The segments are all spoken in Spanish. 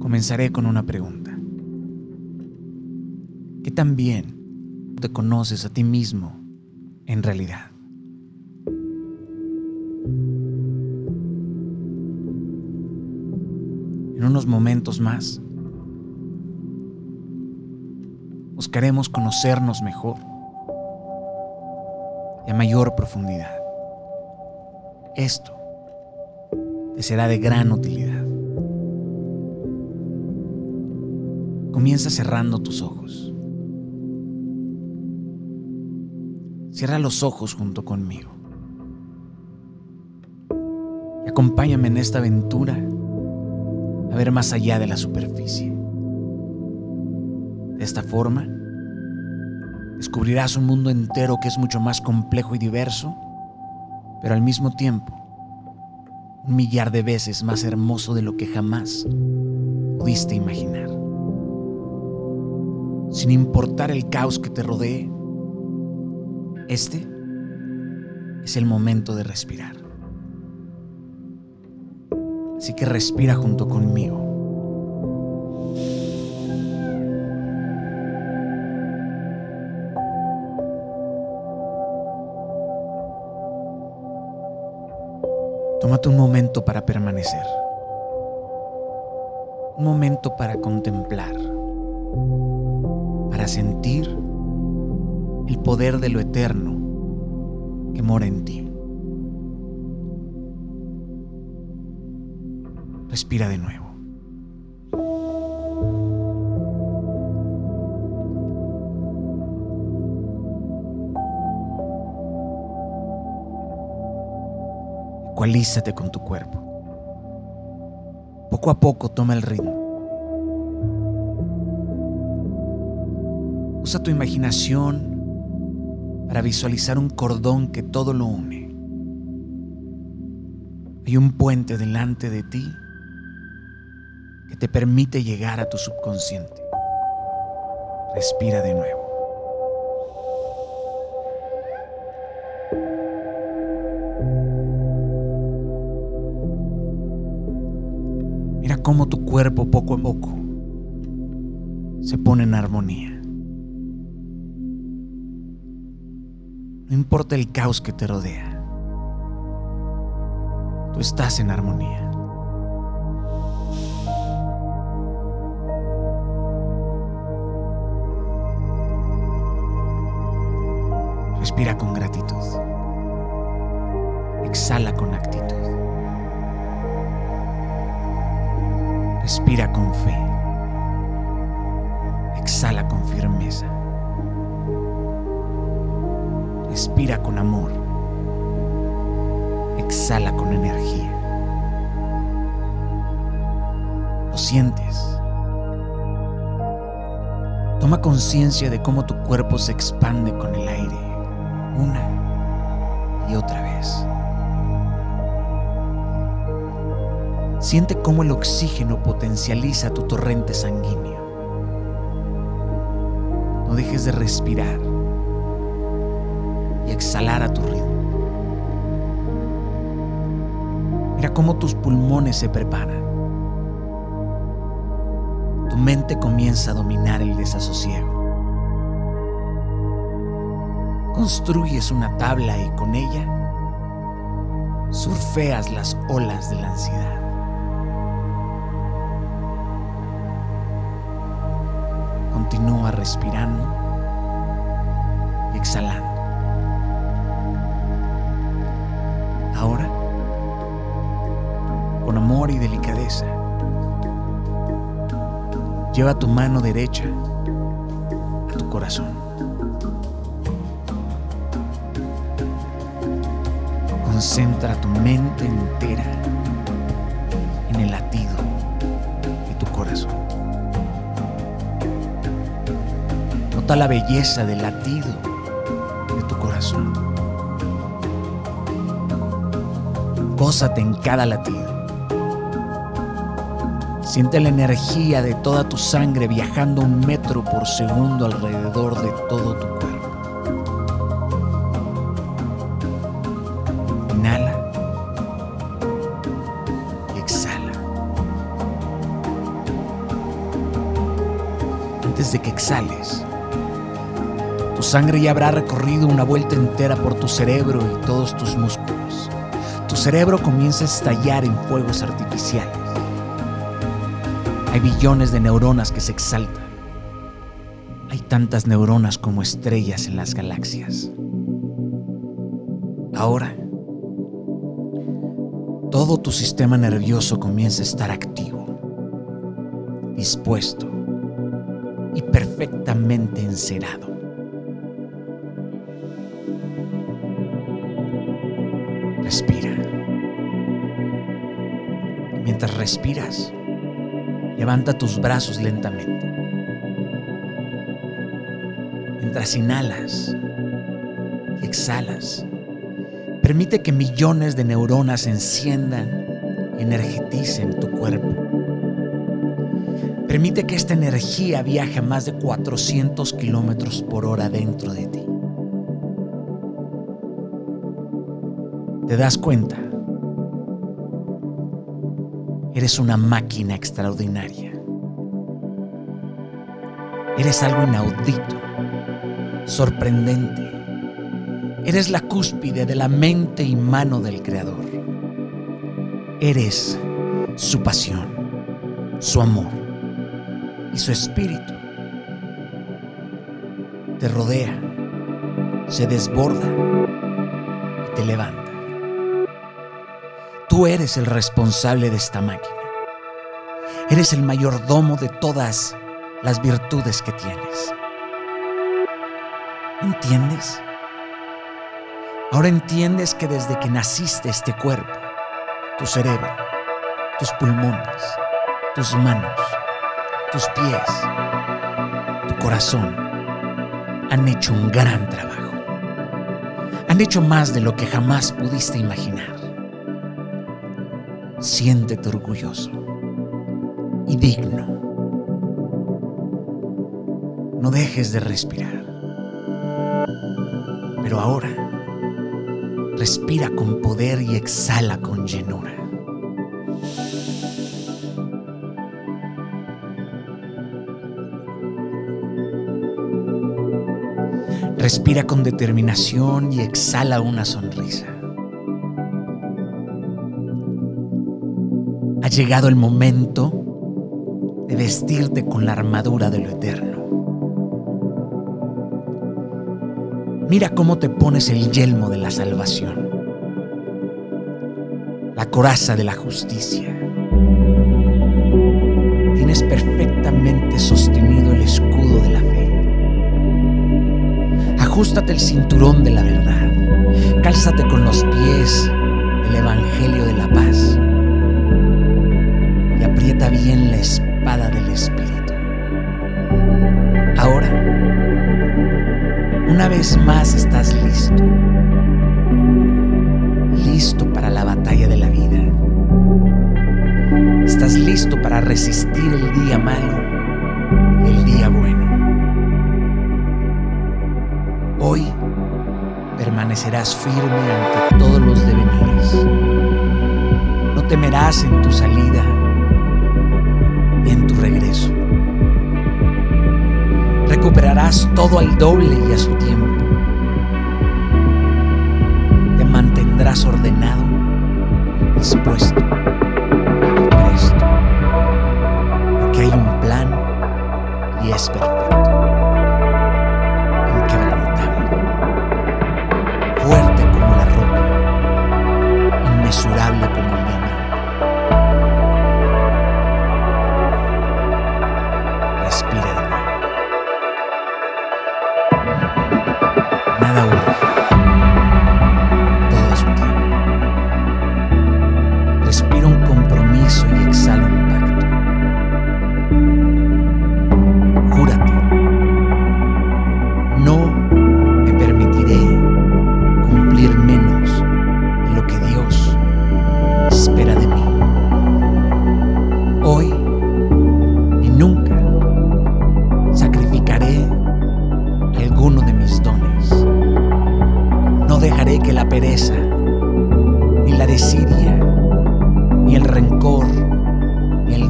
Comenzaré con una pregunta. ¿Qué tan bien te conoces a ti mismo en realidad? En unos momentos más, buscaremos conocernos mejor y a mayor profundidad. Esto te será de gran utilidad. Comienza cerrando tus ojos. Cierra los ojos junto conmigo. Y acompáñame en esta aventura a ver más allá de la superficie. De esta forma, descubrirás un mundo entero que es mucho más complejo y diverso, pero al mismo tiempo un millar de veces más hermoso de lo que jamás pudiste imaginar. Sin importar el caos que te rodee, este es el momento de respirar. Así que respira junto conmigo. Tómate un momento para permanecer. Un momento para contemplar. Para sentir el poder de lo eterno que mora en ti. Respira de nuevo. Ecualízate con tu cuerpo. Poco a poco toma el ritmo. Usa tu imaginación para visualizar un cordón que todo lo une. Hay un puente delante de ti que te permite llegar a tu subconsciente. Respira de nuevo. Mira cómo tu cuerpo poco a poco se pone en armonía. Importa el caos que te rodea, tú estás en armonía. Respira con gratitud. Exhala con actitud. Respira con fe. Exhala con firmeza. Respira con amor. Exhala con energía. ¿Lo sientes? Toma conciencia de cómo tu cuerpo se expande con el aire una y otra vez. Siente cómo el oxígeno potencializa tu torrente sanguíneo. No dejes de respirar exhalar a tu ritmo. Mira cómo tus pulmones se preparan. Tu mente comienza a dominar el desasosiego construyes una tabla y con ella surfeas las olas de la ansiedad. Continúa respirando y exhalando. Y delicadeza, lleva tu mano derecha a tu corazón. Concentra tu mente entera en el latido de tu corazón. Nota la belleza del latido de tu corazón. Gózate en cada latido. Siente la energía de toda tu sangre viajando un metro por segundo alrededor de todo tu cuerpo. antes de que exhales. Tu sangre ya habrá recorrido una vuelta entera por tu cerebro y todos tus músculos. Tu cerebro comienza a estallar en fuegos artificiales. Hay billones de neuronas que se exaltan. Hay tantas neuronas como estrellas en las galaxias. Ahora, todo tu sistema nervioso comienza a estar activo, dispuesto y perfectamente encerado. Respira. mientras respiras, levanta tus brazos lentamente. Mientras inhalas y exhalas, permite que millones de neuronas enciendan y energeticen tu cuerpo. Permite que esta energía viaje a más de 400 kilómetros por hora dentro de ti. ¿Te das cuenta? Eres una máquina extraordinaria. Eres algo inaudito, sorprendente. Eres la cúspide de la mente y mano del Creador. Eres su pasión, su amor y su espíritu. Te rodea, se desborda y te levanta. Eres el responsable de esta máquina. Eres el mayordomo de todas las virtudes que tienes. ¿Entiendes? Ahora entiendes que desde que naciste este cuerpo, tu cerebro, tus pulmones, tus manos, tus pies, tu corazón han hecho un gran trabajo. Han hecho más de lo que jamás pudiste imaginar. Siéntete orgulloso y digno. No dejes de respirar. Pero ahora, respira con poder y exhala con llenura. Respira con determinación y exhala una sonrisa. Llegado el momento de vestirte con la armadura de lo eterno. Mira cómo te pones el yelmo de la salvación, la coraza de la justicia. Tienes perfectamente sostenido el escudo de la fe ajustate el cinturón de la verdad, cálzate con los pies el Evangelio de la paz aprieta bien la espada del Espíritu. Ahora, una vez más estás listo, listo para la batalla de la vida. Estás listo para resistir el día malo, el día bueno. Hoy permanecerás firme ante todos los devenires. No temerás en tu salida en tu regreso. Recuperarás todo al doble y a su tiempo. Te mantendrás ordenado, dispuesto y presto. Porque hay un plan y es perfecto.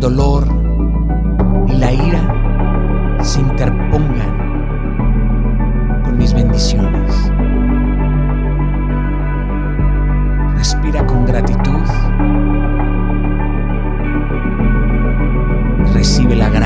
dolor y la ira se interpongan con mis bendiciones. Respira con gratitud. Recibe la.